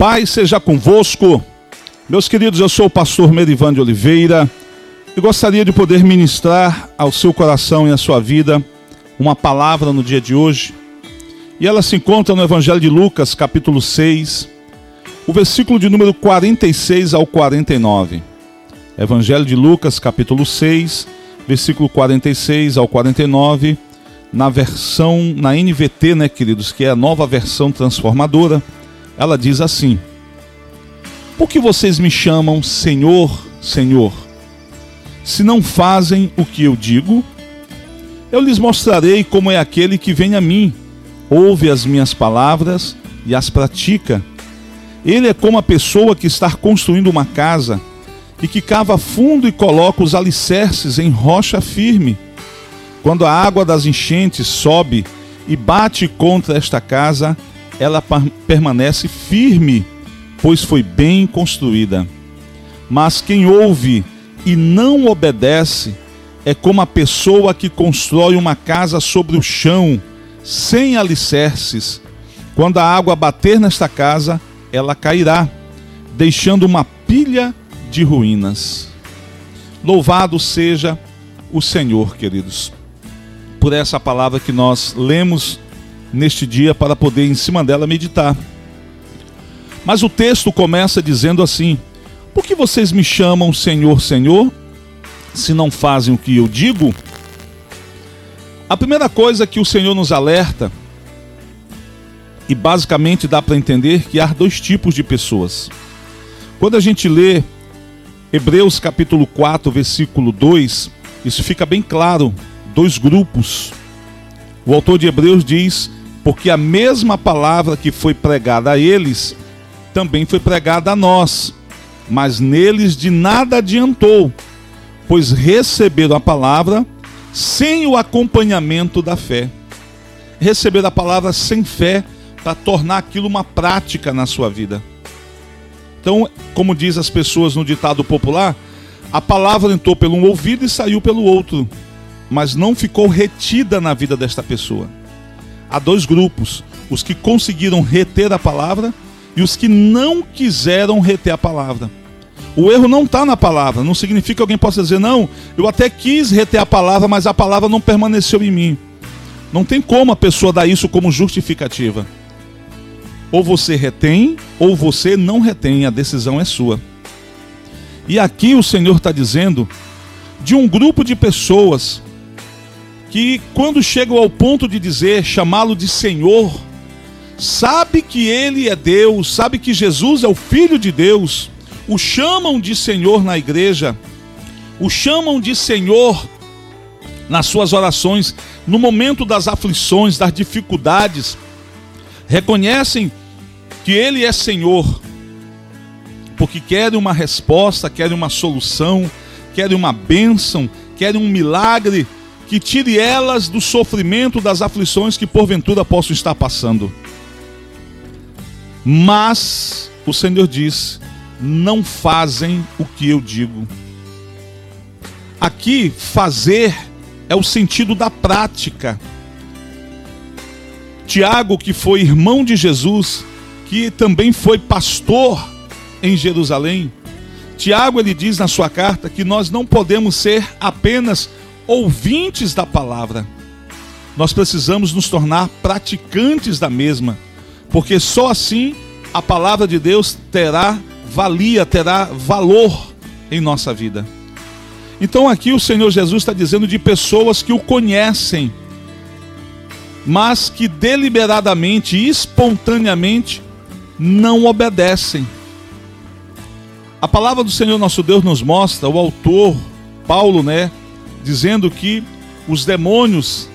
paz seja convosco. Meus queridos, eu sou o pastor Merivan de Oliveira e gostaria de poder ministrar ao seu coração e à sua vida uma palavra no dia de hoje. E ela se encontra no Evangelho de Lucas, capítulo 6, o versículo de número 46 ao 49. Evangelho de Lucas, capítulo 6, versículo 46 ao 49, na versão, na NVT, né, queridos, que é a nova versão transformadora ela diz assim: Por que vocês me chamam Senhor, Senhor? Se não fazem o que eu digo, eu lhes mostrarei como é aquele que vem a mim, ouve as minhas palavras e as pratica. Ele é como a pessoa que está construindo uma casa e que cava fundo e coloca os alicerces em rocha firme. Quando a água das enchentes sobe e bate contra esta casa, ela permanece firme, pois foi bem construída. Mas quem ouve e não obedece é como a pessoa que constrói uma casa sobre o chão, sem alicerces. Quando a água bater nesta casa, ela cairá, deixando uma pilha de ruínas. Louvado seja o Senhor, queridos, por essa palavra que nós lemos neste dia para poder em cima dela meditar. Mas o texto começa dizendo assim: Por que vocês me chamam Senhor, Senhor, se não fazem o que eu digo? A primeira coisa que o Senhor nos alerta, e basicamente dá para entender que há dois tipos de pessoas. Quando a gente lê Hebreus capítulo 4, versículo 2, isso fica bem claro, dois grupos. O autor de Hebreus diz porque a mesma palavra que foi pregada a eles também foi pregada a nós, mas neles de nada adiantou, pois receberam a palavra sem o acompanhamento da fé. Receberam a palavra sem fé para tornar aquilo uma prática na sua vida. Então, como diz as pessoas no ditado popular, a palavra entrou pelo um ouvido e saiu pelo outro, mas não ficou retida na vida desta pessoa há dois grupos: os que conseguiram reter a palavra e os que não quiseram reter a palavra. O erro não está na palavra, não significa que alguém possa dizer, não, eu até quis reter a palavra, mas a palavra não permaneceu em mim. Não tem como a pessoa dar isso como justificativa. Ou você retém, ou você não retém, a decisão é sua. E aqui o Senhor está dizendo de um grupo de pessoas que quando chegam ao ponto de dizer, chamá-lo de Senhor, sabe que ele é Deus, sabe que Jesus é o Filho de Deus, o chamam de Senhor na igreja, o chamam de Senhor nas suas orações, no momento das aflições, das dificuldades, reconhecem que Ele é Senhor, porque querem uma resposta, querem uma solução, querem uma bênção, querem um milagre que tire elas do sofrimento, das aflições que porventura possam estar passando. Mas o Senhor diz: não fazem o que eu digo. Aqui, fazer é o sentido da prática. Tiago, que foi irmão de Jesus, que também foi pastor em Jerusalém, Tiago ele diz na sua carta que nós não podemos ser apenas ouvintes da palavra. Nós precisamos nos tornar praticantes da mesma, porque só assim a palavra de Deus terá valia, terá valor em nossa vida. Então aqui o Senhor Jesus está dizendo de pessoas que o conhecem, mas que deliberadamente espontaneamente não obedecem. A palavra do Senhor nosso Deus nos mostra, o autor, Paulo, né, dizendo que os demônios,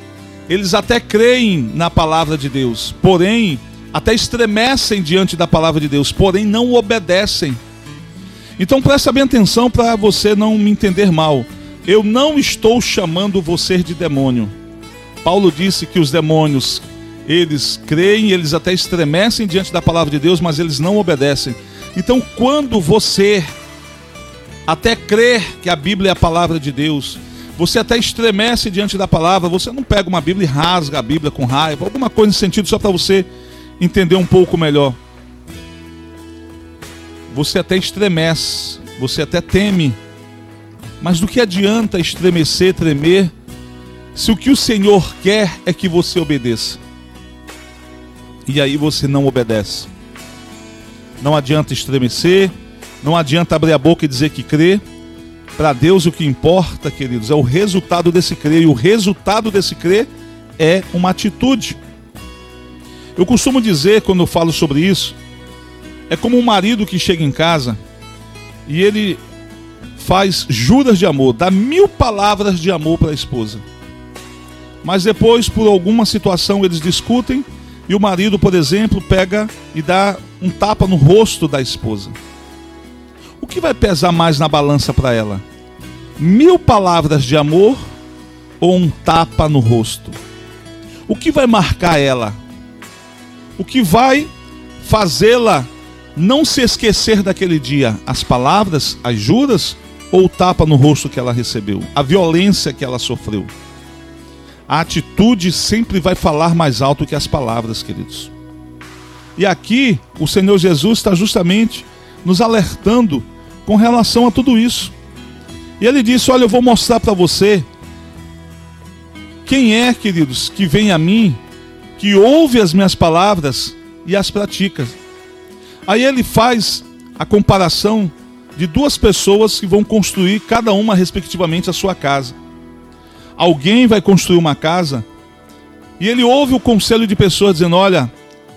eles até creem na palavra de Deus, porém, até estremecem diante da palavra de Deus, porém não obedecem. Então preste bem atenção para você não me entender mal. Eu não estou chamando você de demônio. Paulo disse que os demônios, eles creem, eles até estremecem diante da palavra de Deus, mas eles não obedecem. Então, quando você até crer que a Bíblia é a palavra de Deus, você até estremece diante da palavra, você não pega uma Bíblia e rasga a Bíblia com raiva, alguma coisa nesse sentido só para você entender um pouco melhor. você até estremece, você até teme. Mas do que adianta estremecer, tremer, se o que o Senhor quer é que você obedeça? E aí você não obedece. Não adianta estremecer, não adianta abrir a boca e dizer que crê. Para Deus o que importa, queridos, é o resultado desse crer. E o resultado desse crer é uma atitude. Eu costumo dizer, quando eu falo sobre isso, é como um marido que chega em casa e ele faz juras de amor, dá mil palavras de amor para a esposa. Mas depois, por alguma situação, eles discutem e o marido, por exemplo, pega e dá um tapa no rosto da esposa. O que vai pesar mais na balança para ela? Mil palavras de amor ou um tapa no rosto? O que vai marcar ela? O que vai fazê-la não se esquecer daquele dia? As palavras, as juras ou o tapa no rosto que ela recebeu? A violência que ela sofreu? A atitude sempre vai falar mais alto que as palavras, queridos. E aqui o Senhor Jesus está justamente nos alertando com relação a tudo isso. E ele disse: Olha, eu vou mostrar para você quem é, queridos, que vem a mim, que ouve as minhas palavras e as pratica. Aí ele faz a comparação de duas pessoas que vão construir, cada uma respectivamente, a sua casa. Alguém vai construir uma casa e ele ouve o conselho de pessoas dizendo: Olha,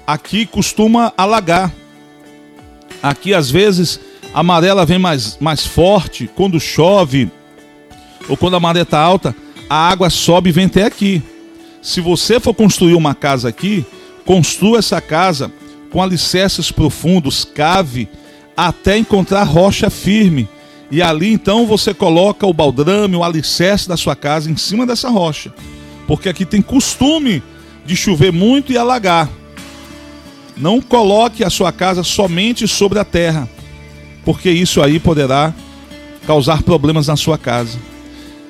aqui costuma alagar. Aqui às vezes a amarela vem mais, mais forte quando chove ou quando a maré está alta a água sobe e vem até aqui. Se você for construir uma casa aqui, construa essa casa com alicerces profundos, cave até encontrar rocha firme. E ali então você coloca o baldrame, o alicerce da sua casa em cima dessa rocha. Porque aqui tem costume de chover muito e alagar. Não coloque a sua casa somente sobre a terra, porque isso aí poderá causar problemas na sua casa.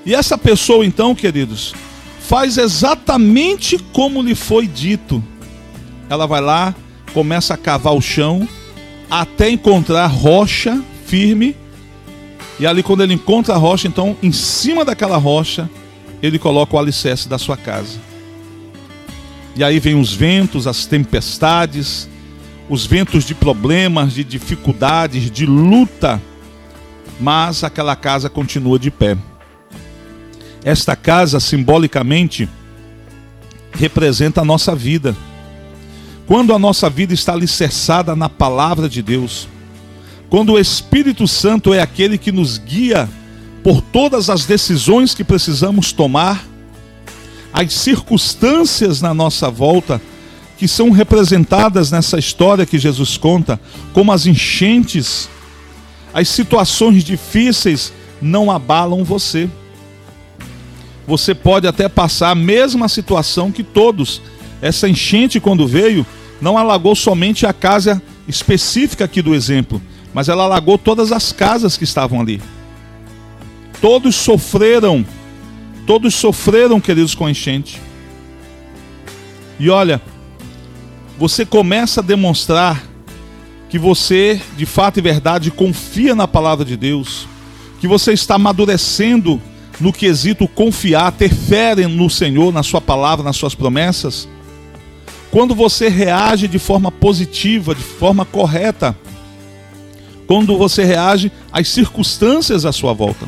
E essa pessoa, então, queridos, faz exatamente como lhe foi dito. Ela vai lá, começa a cavar o chão, até encontrar rocha firme. E ali, quando ele encontra a rocha, então, em cima daquela rocha, ele coloca o alicerce da sua casa. E aí vem os ventos, as tempestades, os ventos de problemas, de dificuldades, de luta, mas aquela casa continua de pé. Esta casa, simbolicamente, representa a nossa vida. Quando a nossa vida está alicerçada na palavra de Deus, quando o Espírito Santo é aquele que nos guia por todas as decisões que precisamos tomar, as circunstâncias na nossa volta, que são representadas nessa história que Jesus conta, como as enchentes, as situações difíceis não abalam você você pode até passar a mesma situação que todos. Essa enchente, quando veio, não alagou somente a casa específica aqui do exemplo, mas ela alagou todas as casas que estavam ali. Todos sofreram, todos sofreram, queridos, com a enchente. E olha, você começa a demonstrar que você, de fato e verdade, confia na palavra de Deus, que você está amadurecendo no quesito confiar, ter fé no Senhor, na Sua palavra, nas Suas promessas, quando você reage de forma positiva, de forma correta, quando você reage às circunstâncias à sua volta.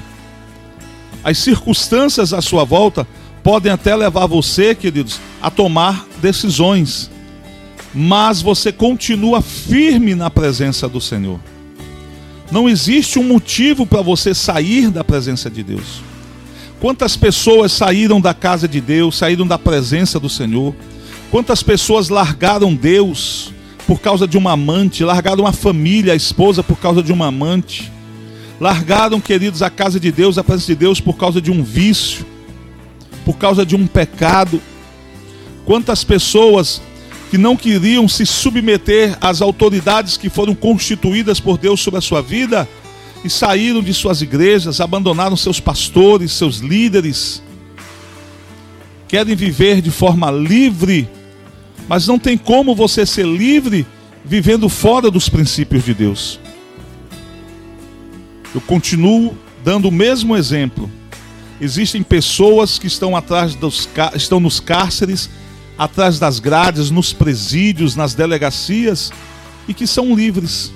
As circunstâncias à sua volta podem até levar você, queridos, a tomar decisões, mas você continua firme na presença do Senhor. Não existe um motivo para você sair da presença de Deus. Quantas pessoas saíram da casa de Deus, saíram da presença do Senhor? Quantas pessoas largaram Deus por causa de uma amante, largaram a família, a esposa por causa de uma amante? Largaram, queridos, a casa de Deus, a presença de Deus por causa de um vício, por causa de um pecado? Quantas pessoas que não queriam se submeter às autoridades que foram constituídas por Deus sobre a sua vida? e saíram de suas igrejas, abandonaram seus pastores, seus líderes. Querem viver de forma livre, mas não tem como você ser livre vivendo fora dos princípios de Deus. Eu continuo dando o mesmo exemplo. Existem pessoas que estão atrás dos estão nos cárceres, atrás das grades, nos presídios, nas delegacias e que são livres.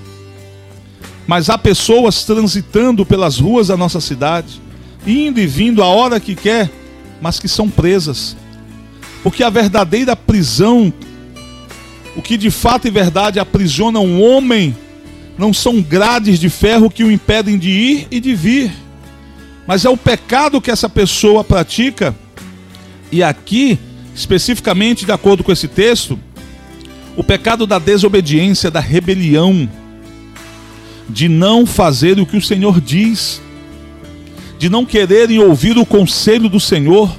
Mas há pessoas transitando pelas ruas da nossa cidade, indo e vindo a hora que quer, mas que são presas. Porque a verdadeira prisão, o que de fato e verdade aprisiona um homem, não são grades de ferro que o impedem de ir e de vir, mas é o pecado que essa pessoa pratica. E aqui, especificamente de acordo com esse texto, o pecado da desobediência, da rebelião, de não fazer o que o Senhor diz, de não quererem ouvir o conselho do Senhor,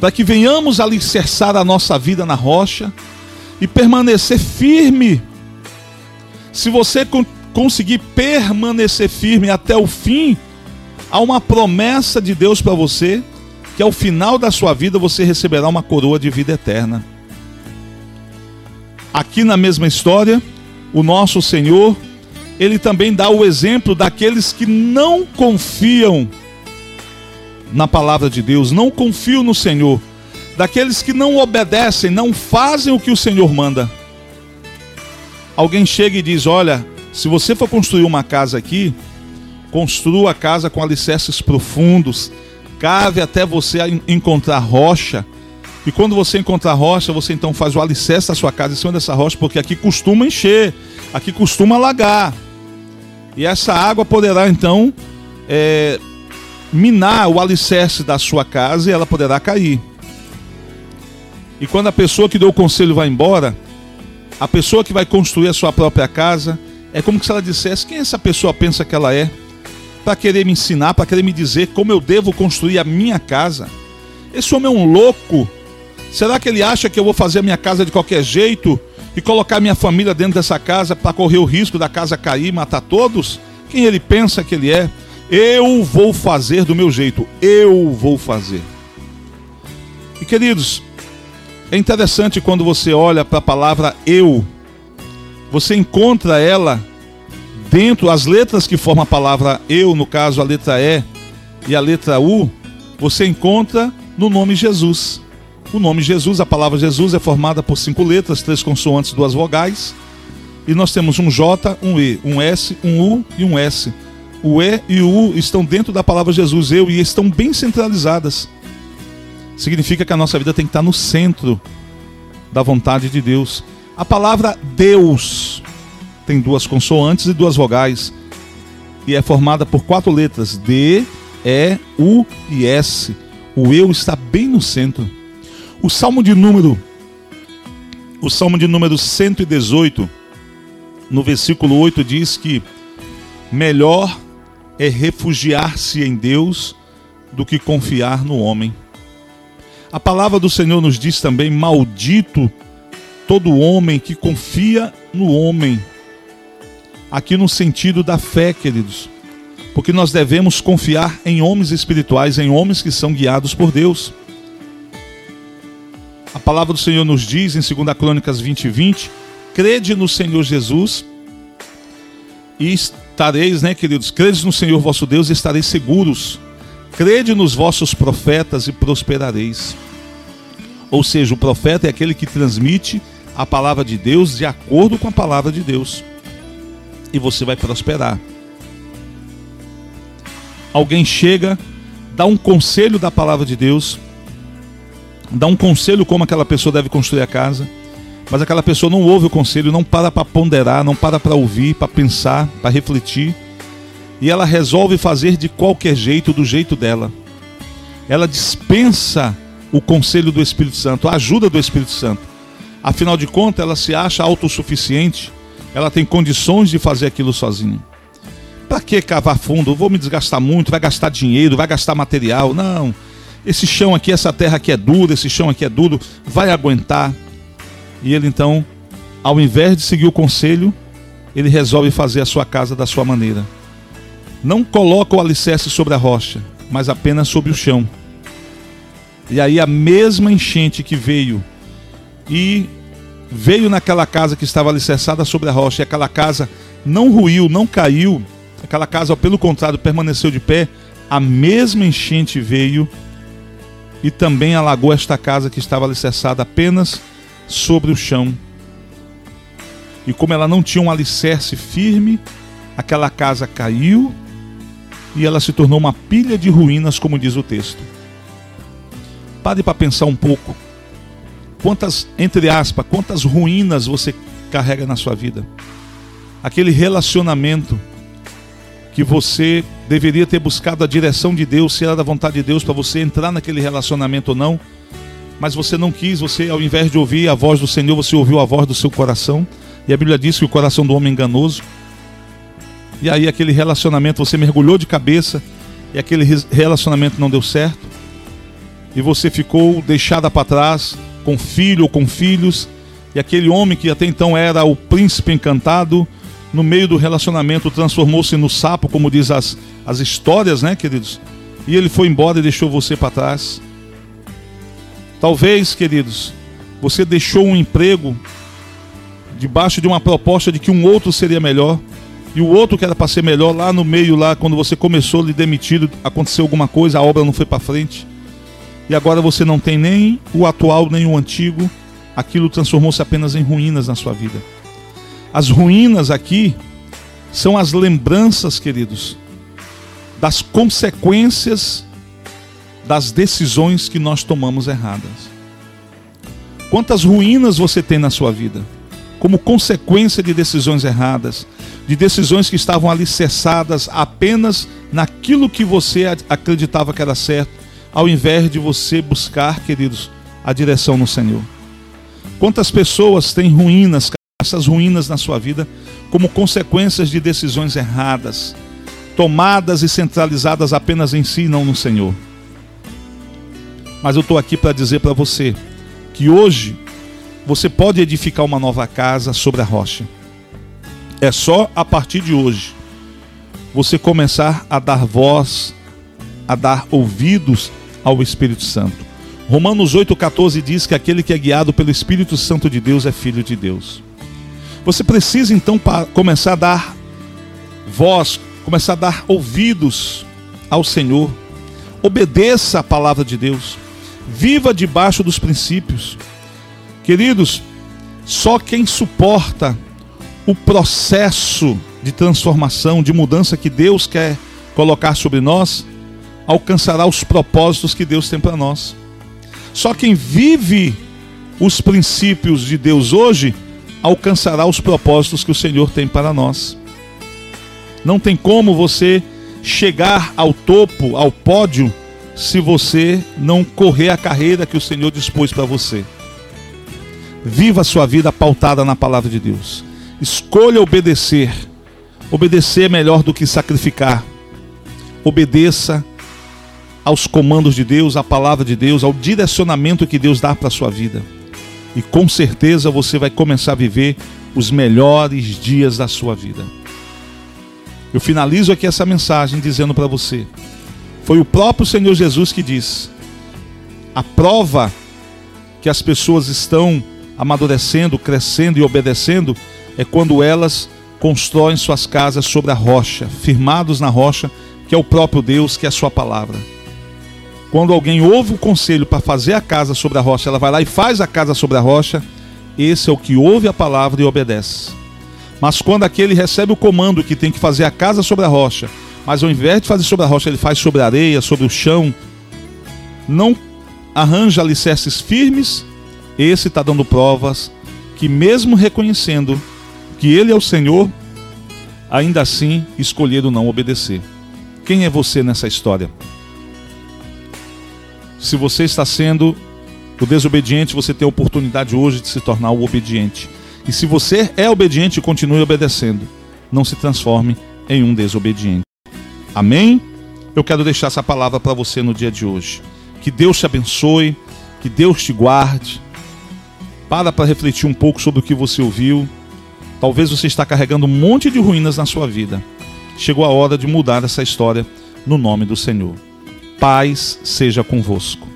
para que venhamos alicerçar a nossa vida na rocha e permanecer firme. Se você conseguir permanecer firme até o fim, há uma promessa de Deus para você, que ao final da sua vida você receberá uma coroa de vida eterna. Aqui na mesma história, o nosso Senhor, ele também dá o exemplo daqueles que não confiam na palavra de Deus, não confiam no Senhor, daqueles que não obedecem, não fazem o que o Senhor manda. Alguém chega e diz: Olha, se você for construir uma casa aqui, construa a casa com alicerces profundos, cave até você encontrar rocha. E quando você encontrar rocha, você então faz o alicerce da sua casa em cima dessa rocha, porque aqui costuma encher, aqui costuma alagar. E essa água poderá então é, minar o alicerce da sua casa e ela poderá cair. E quando a pessoa que deu o conselho vai embora, a pessoa que vai construir a sua própria casa, é como se ela dissesse: quem essa pessoa pensa que ela é? Para querer me ensinar, para querer me dizer como eu devo construir a minha casa. Esse homem é um louco. Será que ele acha que eu vou fazer a minha casa de qualquer jeito e colocar minha família dentro dessa casa para correr o risco da casa cair e matar todos? Quem ele pensa que ele é? Eu vou fazer do meu jeito. Eu vou fazer. E queridos, é interessante quando você olha para a palavra eu, você encontra ela dentro, as letras que formam a palavra eu, no caso a letra E e a letra U, você encontra no nome Jesus. O nome Jesus, a palavra Jesus é formada por cinco letras, três consoantes, duas vogais. E nós temos um J, um E, um S, um U e um S. O E e o U estão dentro da palavra Jesus, eu, e estão bem centralizadas. Significa que a nossa vida tem que estar no centro da vontade de Deus. A palavra Deus tem duas consoantes e duas vogais. E é formada por quatro letras: D, E, U e S. O eu está bem no centro. O Salmo de número o Salmo de número 118, no versículo 8 diz que melhor é refugiar-se em Deus do que confiar no homem. A palavra do Senhor nos diz também: maldito todo homem que confia no homem. Aqui no sentido da fé, queridos. Porque nós devemos confiar em homens espirituais, em homens que são guiados por Deus. A palavra do Senhor nos diz em 2 Crônicas 20 e 20: crede no Senhor Jesus e estareis, né, queridos? Credes no Senhor vosso Deus e estareis seguros. Crede nos vossos profetas e prosperareis. Ou seja, o profeta é aquele que transmite a palavra de Deus de acordo com a palavra de Deus. E você vai prosperar. Alguém chega, dá um conselho da palavra de Deus, dá um conselho como aquela pessoa deve construir a casa mas aquela pessoa não ouve o conselho, não para para ponderar, não para para ouvir, para pensar, para refletir. E ela resolve fazer de qualquer jeito, do jeito dela. Ela dispensa o conselho do Espírito Santo, a ajuda do Espírito Santo. Afinal de contas, ela se acha autossuficiente, ela tem condições de fazer aquilo sozinha. Para que cavar fundo? vou me desgastar muito, vai gastar dinheiro, vai gastar material. Não. Esse chão aqui, essa terra aqui é dura, esse chão aqui é duro, vai aguentar. E ele então, ao invés de seguir o conselho, ele resolve fazer a sua casa da sua maneira. Não coloca o alicerce sobre a rocha, mas apenas sobre o chão. E aí a mesma enchente que veio e veio naquela casa que estava alicerçada sobre a rocha, e aquela casa não ruiu, não caiu, Aquela casa, pelo contrário, permaneceu de pé, a mesma enchente veio e também alagou esta casa que estava alicerçada apenas sobre o chão. E como ela não tinha um alicerce firme, aquela casa caiu e ela se tornou uma pilha de ruínas, como diz o texto. Pare para pensar um pouco. Quantas, entre aspas, quantas ruínas você carrega na sua vida? Aquele relacionamento que você deveria ter buscado a direção de Deus, se era da vontade de Deus para você entrar naquele relacionamento ou não, mas você não quis, você ao invés de ouvir a voz do Senhor, você ouviu a voz do seu coração, e a Bíblia diz que o coração do homem é enganoso. E aí aquele relacionamento você mergulhou de cabeça e aquele relacionamento não deu certo. E você ficou deixada para trás com filho ou com filhos, e aquele homem que até então era o príncipe encantado, no meio do relacionamento transformou-se no sapo, como diz as, as histórias, né, queridos? E ele foi embora e deixou você para trás. Talvez, queridos, você deixou um emprego debaixo de uma proposta de que um outro seria melhor e o outro que era para ser melhor lá no meio lá quando você começou lhe demitido aconteceu alguma coisa a obra não foi para frente e agora você não tem nem o atual nem o antigo aquilo transformou-se apenas em ruínas na sua vida as ruínas aqui são as lembranças, queridos, das consequências das decisões que nós tomamos erradas. Quantas ruínas você tem na sua vida? Como consequência de decisões erradas, de decisões que estavam alicerçadas apenas naquilo que você acreditava que era certo, ao invés de você buscar, queridos, a direção no Senhor. Quantas pessoas têm ruínas essas ruínas na sua vida como consequências de decisões erradas, tomadas e centralizadas apenas em si e não no Senhor. Mas eu estou aqui para dizer para você que hoje você pode edificar uma nova casa sobre a rocha. É só a partir de hoje você começar a dar voz, a dar ouvidos ao Espírito Santo. Romanos 8,14 diz que aquele que é guiado pelo Espírito Santo de Deus é filho de Deus. Você precisa então começar a dar voz, começar a dar ouvidos ao Senhor. Obedeça a palavra de Deus. Viva debaixo dos princípios. Queridos, só quem suporta o processo de transformação, de mudança que Deus quer colocar sobre nós, alcançará os propósitos que Deus tem para nós. Só quem vive os princípios de Deus hoje alcançará os propósitos que o Senhor tem para nós. Não tem como você chegar ao topo, ao pódio, se você não correr a carreira que o Senhor dispôs para você. Viva a sua vida pautada na palavra de Deus. Escolha obedecer. Obedecer é melhor do que sacrificar. Obedeça aos comandos de Deus, à palavra de Deus, ao direcionamento que Deus dá para a sua vida e com certeza você vai começar a viver os melhores dias da sua vida. Eu finalizo aqui essa mensagem dizendo para você: foi o próprio Senhor Jesus que diz: a prova que as pessoas estão amadurecendo, crescendo e obedecendo é quando elas constroem suas casas sobre a rocha, firmados na rocha, que é o próprio Deus, que é a sua palavra. Quando alguém ouve o conselho para fazer a casa sobre a rocha, ela vai lá e faz a casa sobre a rocha. Esse é o que ouve a palavra e obedece. Mas quando aquele recebe o comando que tem que fazer a casa sobre a rocha, mas ao invés de fazer sobre a rocha, ele faz sobre a areia, sobre o chão, não arranja alicerces firmes, esse está dando provas que, mesmo reconhecendo que ele é o Senhor, ainda assim escolheram não obedecer. Quem é você nessa história? Se você está sendo o desobediente, você tem a oportunidade hoje de se tornar o obediente. E se você é obediente, continue obedecendo. Não se transforme em um desobediente. Amém? Eu quero deixar essa palavra para você no dia de hoje. Que Deus te abençoe, que Deus te guarde. Para para refletir um pouco sobre o que você ouviu. Talvez você está carregando um monte de ruínas na sua vida. Chegou a hora de mudar essa história no nome do Senhor paz seja convosco.